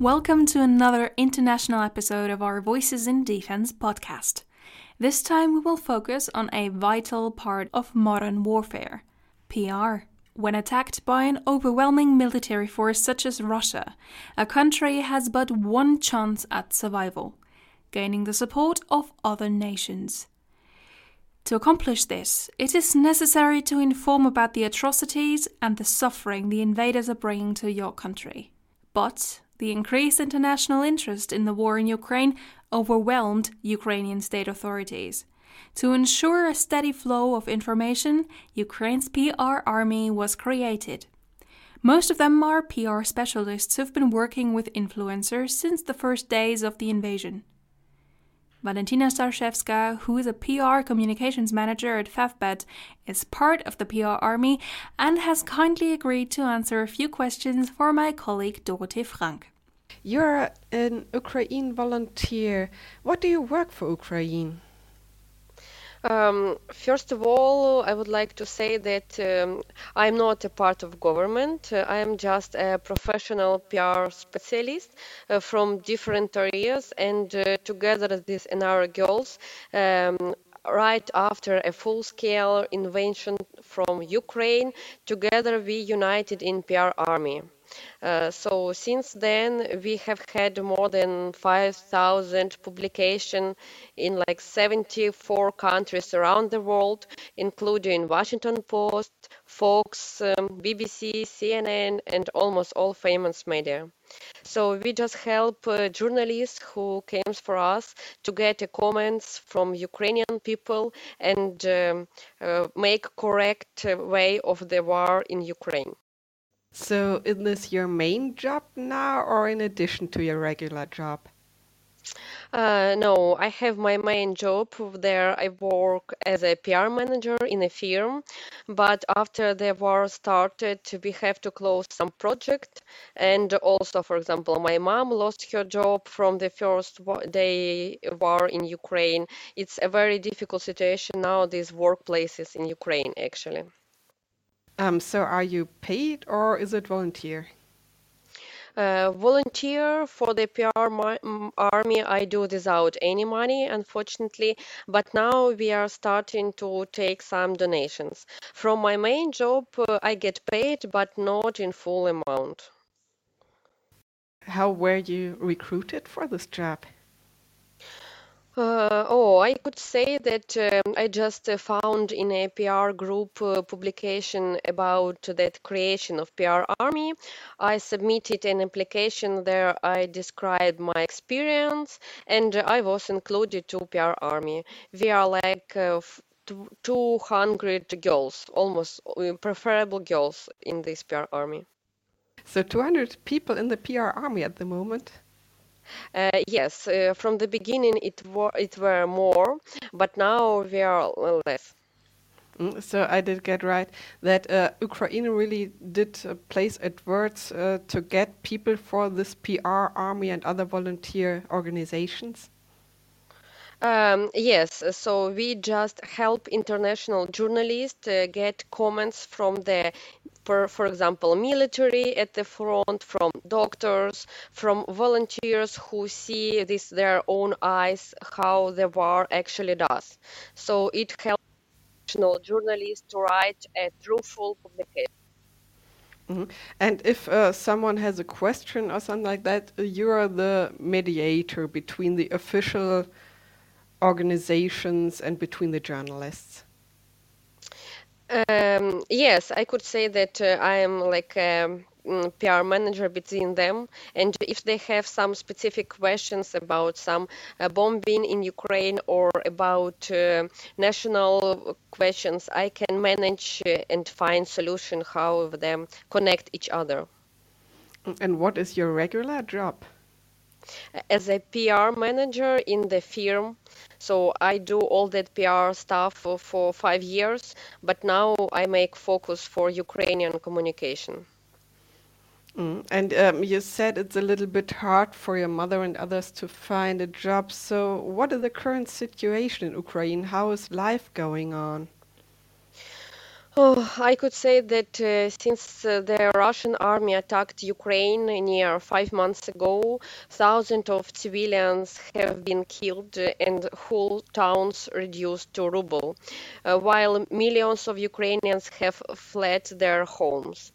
Welcome to another international episode of our Voices in Defense podcast. This time we will focus on a vital part of modern warfare PR. When attacked by an overwhelming military force such as Russia, a country has but one chance at survival gaining the support of other nations. To accomplish this, it is necessary to inform about the atrocities and the suffering the invaders are bringing to your country. But the increased international interest in the war in Ukraine overwhelmed Ukrainian state authorities. To ensure a steady flow of information, Ukraine's PR army was created. Most of them are PR specialists who've been working with influencers since the first days of the invasion. Valentina Starshevska, who is a PR communications manager at Favbet, is part of the PR army and has kindly agreed to answer a few questions for my colleague Dorothee Frank. You're an Ukraine volunteer. What do you work for Ukraine? Um, first of all, I would like to say that um, I'm not a part of government. Uh, I am just a professional PR specialist uh, from different areas, and uh, together with these NR girls, um, right after a full-scale invasion from Ukraine, together we united in PR army. Uh, so since then, we have had more than 5,000 publications in like 74 countries around the world, including Washington Post, Fox, um, BBC, CNN, and almost all famous media. So we just help uh, journalists who came for us to get uh, comments from Ukrainian people and um, uh, make correct uh, way of the war in Ukraine. So, is this your main job now, or in addition to your regular job? Uh, no, I have my main job there. I work as a PR manager in a firm, but after the war started, we have to close some project. And also, for example, my mom lost her job from the first day war in Ukraine. It's a very difficult situation now, these workplaces in Ukraine, actually. Um, so are you paid or is it volunteer? Uh, volunteer for the PR army, I do without any money, unfortunately, but now we are starting to take some donations. From my main job, uh, I get paid, but not in full amount. How were you recruited for this job? Uh, oh, I could say that um, I just uh, found in a PR group uh, publication about that creation of PR Army. I submitted an application there. I described my experience, and I was included to PR Army. We are like uh, 200 girls, almost uh, preferable girls in this PR Army. So 200 people in the PR Army at the moment. Uh, yes, uh, from the beginning it were it were more, but now we are less. Mm, so I did get right that uh, Ukraine really did uh, place efforts uh, to get people for this PR army and other volunteer organizations. Um, yes, so we just help international journalists uh, get comments from the for, for example, military at the front, from doctors, from volunteers who see this their own eyes how the war actually does. So it helps national journalists to write a truthful publication. Mm -hmm. And if uh, someone has a question or something like that, you are the mediator between the official organizations and between the journalists. Um, yes, I could say that uh, I am like a mm, PR manager between them, and if they have some specific questions about some uh, bombing in Ukraine or about uh, national questions, I can manage uh, and find solution how them connect each other. And what is your regular job? As a PR manager in the firm, so I do all that PR stuff for, for five years, but now I make focus for Ukrainian communication. Mm. And um, you said it's a little bit hard for your mother and others to find a job. So, what is the current situation in Ukraine? How is life going on? Oh, I could say that uh, since uh, the Russian army attacked Ukraine near five months ago, thousands of civilians have been killed and whole towns reduced to rubble, uh, while millions of Ukrainians have fled their homes.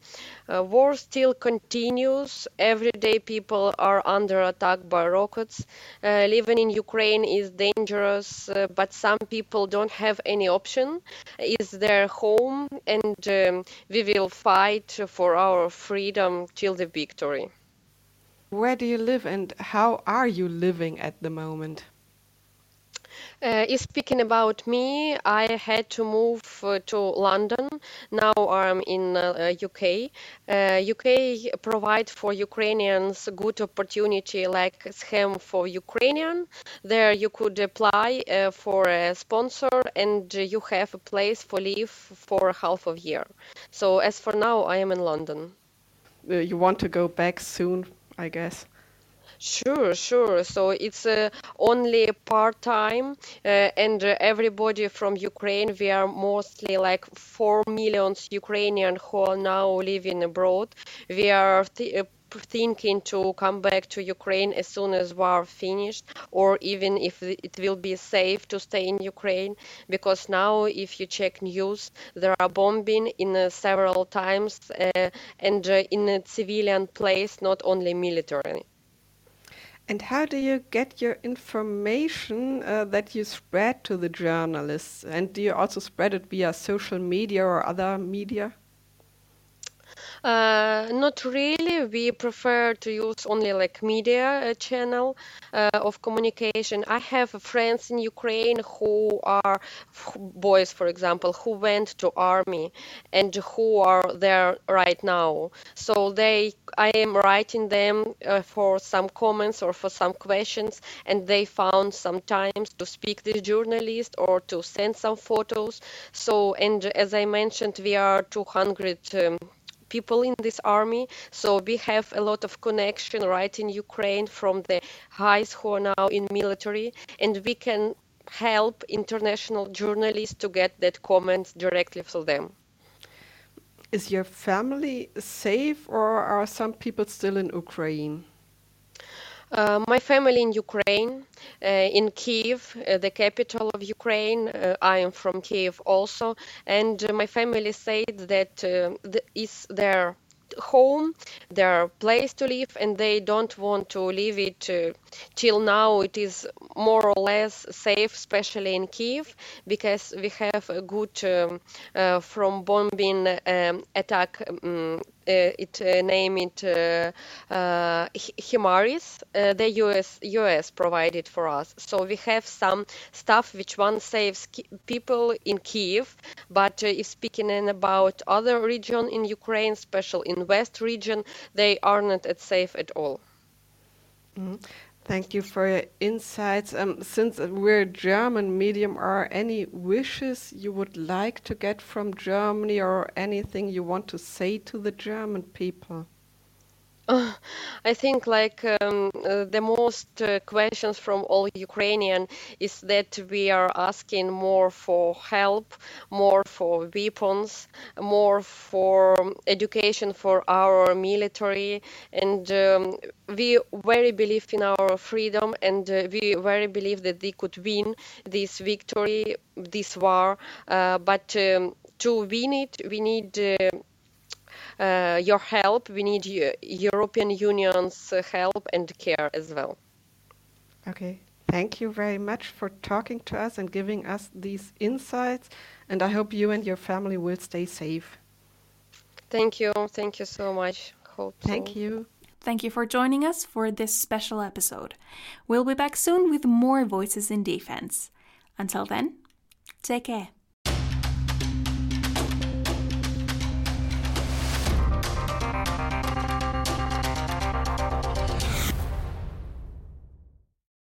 Uh, war still continues. Every day people are under attack by rockets. Uh, living in Ukraine is dangerous, uh, but some people don't have any option. It's their home, and um, we will fight for our freedom till the victory. Where do you live and how are you living at the moment? Uh, speaking about me, I had to move uh, to London. Now I'm in uh, UK. UK uh, provide for Ukrainians good opportunity like scheme for Ukrainian. There you could apply uh, for a sponsor and you have a place for live for half of year. So as for now, I am in London. Uh, you want to go back soon, I guess. Sure, sure. So it's uh, only part-time, uh, and uh, everybody from Ukraine, we are mostly like 4 million Ukrainians who are now living abroad. We are th uh, thinking to come back to Ukraine as soon as war finished, or even if it will be safe to stay in Ukraine, because now if you check news, there are bombing in uh, several times uh, and uh, in a civilian place, not only military. And how do you get your information uh, that you spread to the journalists? And do you also spread it via social media or other media? Uh, not really. We prefer to use only like media uh, channel uh, of communication. I have friends in Ukraine who are boys, for example, who went to army and who are there right now. So they, I am writing them uh, for some comments or for some questions, and they found some times to speak the journalist or to send some photos. So, and as I mentioned, we are 200. Um, people in this army. So we have a lot of connection right in Ukraine from the guys who are now in military, and we can help international journalists to get that comment directly from them. Is your family safe, or are some people still in Ukraine? Uh, my family in Ukraine, uh, in Kiev, uh, the capital of Ukraine. Uh, I am from Kiev also, and uh, my family said that uh, th- is their home, their place to live, and they don't want to leave it uh, till now. It is more or less safe, especially in Kiev, because we have a good um, uh, from bombing um, attack. Um, uh, it uh, name it uh, uh, HIMARS. the US US provided for us. So we have some stuff which one saves people in Kiev, but if speaking about other region in Ukraine, special in West region, they are not at safe at all. Mm. Thank you for your insights. Um, since we're German medium, are any wishes you would like to get from Germany or anything you want to say to the German people? I think like um, uh, the most uh, questions from all Ukrainian is that we are asking more for help, more for weapons, more for education for our military, and um, we very believe in our freedom, and uh, we very believe that they could win this victory, this war. Uh, but um, to win it, we need uh, your help. We need European Union's help and care as well. Okay. Thank you very much for talking to us and giving us these insights. And I hope you and your family will stay safe. Thank you. Thank you so much. Hope Thank so. you. Thank you for joining us for this special episode. We'll be back soon with more Voices in Defense. Until then, take care.